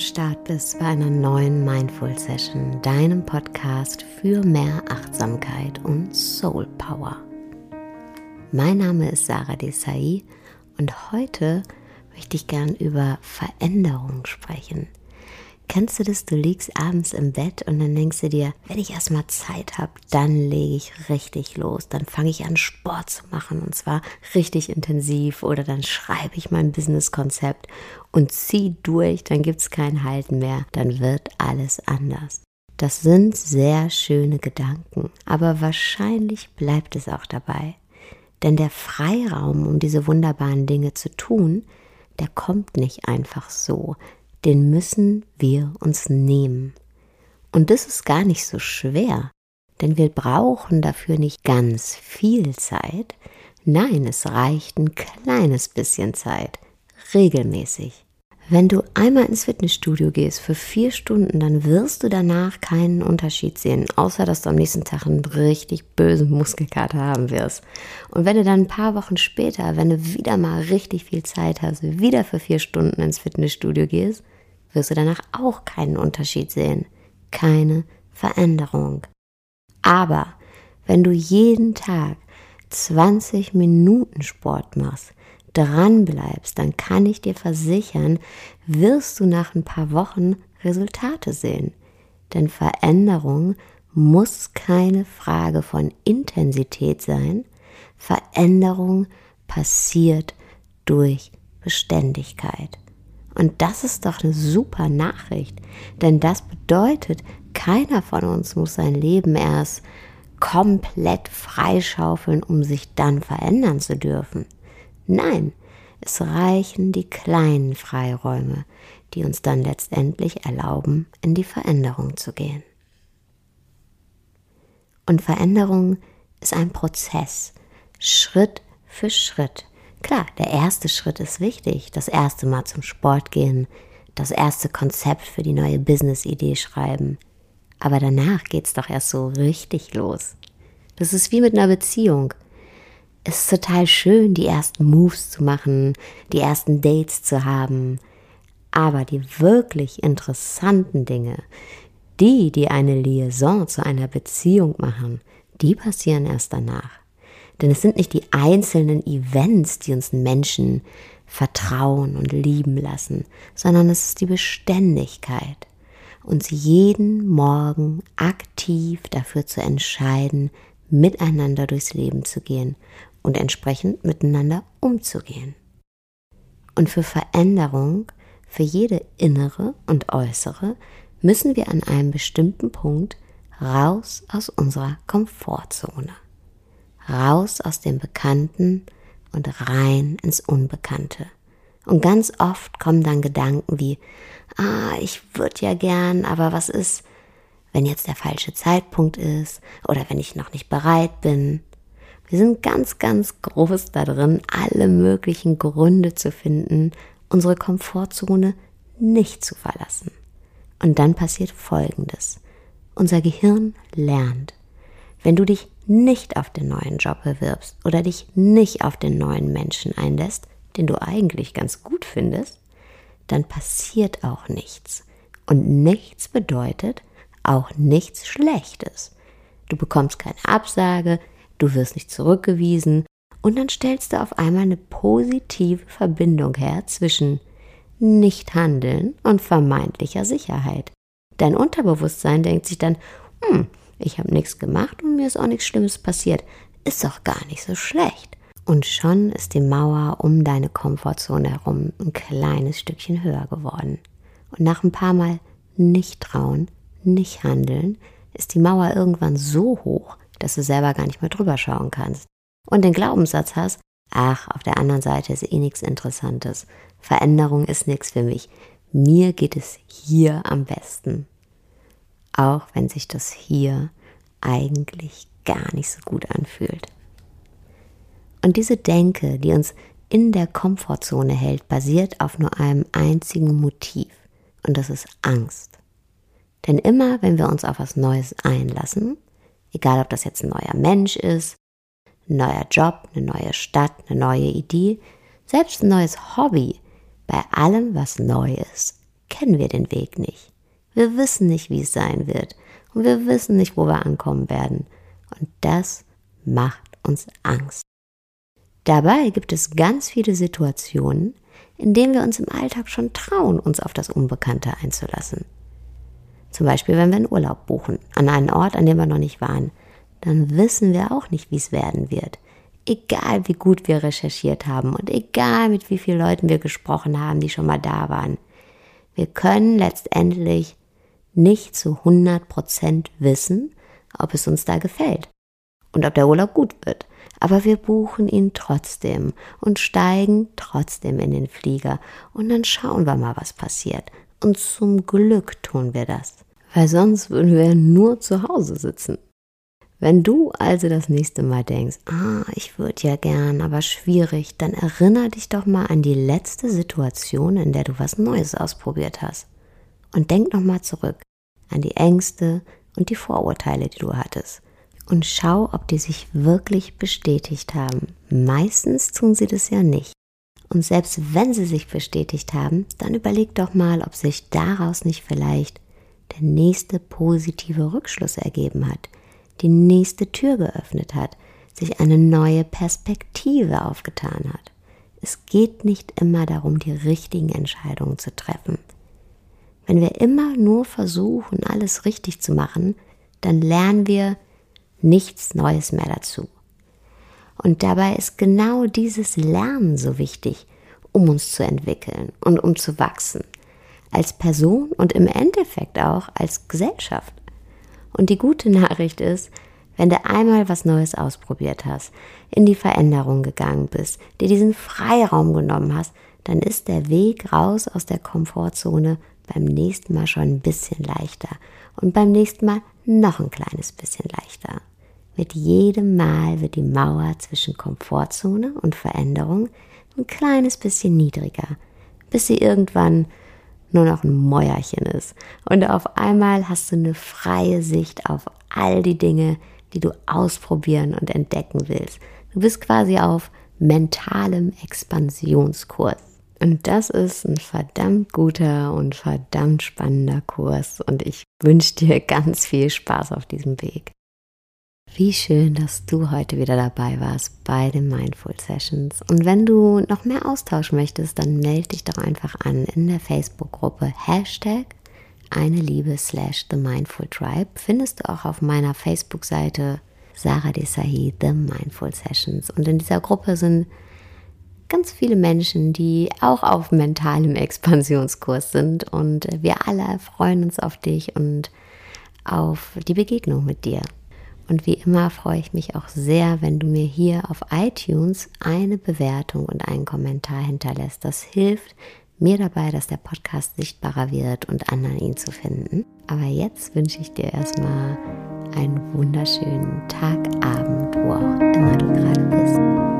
Start bist bei einer neuen Mindful Session, deinem Podcast für mehr Achtsamkeit und Soul Power. Mein Name ist Sarah Desai und heute möchte ich gern über Veränderung sprechen. Kennst du das? Du liegst abends im Bett und dann denkst du dir, wenn ich erstmal Zeit habe, dann lege ich richtig los. Dann fange ich an, Sport zu machen und zwar richtig intensiv oder dann schreibe ich mein Businesskonzept und zieh durch, dann gibt es kein Halten mehr. Dann wird alles anders. Das sind sehr schöne Gedanken, aber wahrscheinlich bleibt es auch dabei. Denn der Freiraum, um diese wunderbaren Dinge zu tun, der kommt nicht einfach so den müssen wir uns nehmen. Und das ist gar nicht so schwer, denn wir brauchen dafür nicht ganz viel Zeit. Nein, es reicht ein kleines bisschen Zeit, regelmäßig. Wenn du einmal ins Fitnessstudio gehst für vier Stunden, dann wirst du danach keinen Unterschied sehen, außer dass du am nächsten Tag einen richtig bösen Muskelkater haben wirst. Und wenn du dann ein paar Wochen später, wenn du wieder mal richtig viel Zeit hast, wieder für vier Stunden ins Fitnessstudio gehst, wirst du danach auch keinen Unterschied sehen, keine Veränderung. Aber wenn du jeden Tag 20 Minuten Sport machst, dran bleibst, dann kann ich dir versichern, wirst du nach ein paar Wochen Resultate sehen. Denn Veränderung muss keine Frage von Intensität sein. Veränderung passiert durch Beständigkeit. Und das ist doch eine super Nachricht, denn das bedeutet, keiner von uns muss sein Leben erst komplett freischaufeln, um sich dann verändern zu dürfen. Nein, es reichen die kleinen Freiräume, die uns dann letztendlich erlauben, in die Veränderung zu gehen. Und Veränderung ist ein Prozess, Schritt für Schritt. Klar, der erste Schritt ist wichtig. Das erste Mal zum Sport gehen, das erste Konzept für die neue Business-Idee schreiben. Aber danach geht's doch erst so richtig los. Das ist wie mit einer Beziehung. Es ist total schön, die ersten Moves zu machen, die ersten Dates zu haben. Aber die wirklich interessanten Dinge, die, die eine Liaison zu einer Beziehung machen, die passieren erst danach. Denn es sind nicht die einzelnen Events, die uns Menschen vertrauen und lieben lassen, sondern es ist die Beständigkeit, uns jeden Morgen aktiv dafür zu entscheiden, miteinander durchs Leben zu gehen und entsprechend miteinander umzugehen. Und für Veränderung, für jede innere und äußere, müssen wir an einem bestimmten Punkt raus aus unserer Komfortzone raus aus dem Bekannten und rein ins Unbekannte. Und ganz oft kommen dann Gedanken wie, ah, ich würde ja gern, aber was ist, wenn jetzt der falsche Zeitpunkt ist oder wenn ich noch nicht bereit bin? Wir sind ganz, ganz groß da drin, alle möglichen Gründe zu finden, unsere Komfortzone nicht zu verlassen. Und dann passiert Folgendes. Unser Gehirn lernt. Wenn du dich nicht auf den neuen Job bewirbst oder dich nicht auf den neuen Menschen einlässt, den du eigentlich ganz gut findest, dann passiert auch nichts. Und nichts bedeutet auch nichts Schlechtes. Du bekommst keine Absage, du wirst nicht zurückgewiesen und dann stellst du auf einmal eine positive Verbindung her zwischen Nichthandeln und vermeintlicher Sicherheit. Dein Unterbewusstsein denkt sich dann, hm, ich habe nichts gemacht und mir ist auch nichts Schlimmes passiert. Ist doch gar nicht so schlecht. Und schon ist die Mauer um deine Komfortzone herum ein kleines Stückchen höher geworden. Und nach ein paar Mal nicht trauen, nicht handeln, ist die Mauer irgendwann so hoch, dass du selber gar nicht mehr drüber schauen kannst. Und den Glaubenssatz hast, ach, auf der anderen Seite ist eh nichts Interessantes. Veränderung ist nichts für mich. Mir geht es hier am besten auch wenn sich das hier eigentlich gar nicht so gut anfühlt. Und diese Denke, die uns in der Komfortzone hält, basiert auf nur einem einzigen Motiv, und das ist Angst. Denn immer, wenn wir uns auf was Neues einlassen, egal ob das jetzt ein neuer Mensch ist, ein neuer Job, eine neue Stadt, eine neue Idee, selbst ein neues Hobby, bei allem, was neu ist, kennen wir den Weg nicht. Wir wissen nicht, wie es sein wird. Und wir wissen nicht, wo wir ankommen werden. Und das macht uns Angst. Dabei gibt es ganz viele Situationen, in denen wir uns im Alltag schon trauen, uns auf das Unbekannte einzulassen. Zum Beispiel, wenn wir einen Urlaub buchen, an einen Ort, an dem wir noch nicht waren, dann wissen wir auch nicht, wie es werden wird. Egal wie gut wir recherchiert haben und egal mit wie vielen Leuten wir gesprochen haben, die schon mal da waren. Wir können letztendlich nicht zu 100 Prozent wissen, ob es uns da gefällt und ob der Urlaub gut wird. Aber wir buchen ihn trotzdem und steigen trotzdem in den Flieger und dann schauen wir mal, was passiert. Und zum Glück tun wir das, weil sonst würden wir nur zu Hause sitzen. Wenn du also das nächste Mal denkst, ah, ich würde ja gern, aber schwierig, dann erinnere dich doch mal an die letzte Situation, in der du was Neues ausprobiert hast. Und denk noch mal zurück an die Ängste und die Vorurteile, die du hattest. Und schau, ob die sich wirklich bestätigt haben. Meistens tun sie das ja nicht. Und selbst wenn sie sich bestätigt haben, dann überleg doch mal, ob sich daraus nicht vielleicht der nächste positive Rückschluss ergeben hat, die nächste Tür geöffnet hat, sich eine neue Perspektive aufgetan hat. Es geht nicht immer darum, die richtigen Entscheidungen zu treffen. Wenn wir immer nur versuchen, alles richtig zu machen, dann lernen wir nichts Neues mehr dazu. Und dabei ist genau dieses Lernen so wichtig, um uns zu entwickeln und um zu wachsen. Als Person und im Endeffekt auch als Gesellschaft. Und die gute Nachricht ist, wenn du einmal was Neues ausprobiert hast, in die Veränderung gegangen bist, dir diesen Freiraum genommen hast, dann ist der Weg raus aus der Komfortzone beim nächsten Mal schon ein bisschen leichter und beim nächsten Mal noch ein kleines bisschen leichter. Mit jedem Mal wird die Mauer zwischen Komfortzone und Veränderung ein kleines bisschen niedriger, bis sie irgendwann nur noch ein Mäuerchen ist. Und auf einmal hast du eine freie Sicht auf all die Dinge, die du ausprobieren und entdecken willst. Du bist quasi auf mentalem Expansionskurs. Und das ist ein verdammt guter und verdammt spannender Kurs. Und ich wünsche dir ganz viel Spaß auf diesem Weg. Wie schön, dass du heute wieder dabei warst bei den Mindful Sessions. Und wenn du noch mehr Austausch möchtest, dann melde dich doch einfach an in der Facebook-Gruppe Hashtag eine Liebe slash The Mindful Tribe. Findest du auch auf meiner Facebook-Seite Sarah Desai The Mindful Sessions. Und in dieser Gruppe sind ganz viele Menschen, die auch auf mentalem Expansionskurs sind. Und wir alle freuen uns auf dich und auf die Begegnung mit dir. Und wie immer freue ich mich auch sehr, wenn du mir hier auf iTunes eine Bewertung und einen Kommentar hinterlässt. Das hilft mir dabei, dass der Podcast sichtbarer wird und anderen ihn zu finden. Aber jetzt wünsche ich dir erstmal einen wunderschönen Tag, Abend, wo auch immer du gerade bist.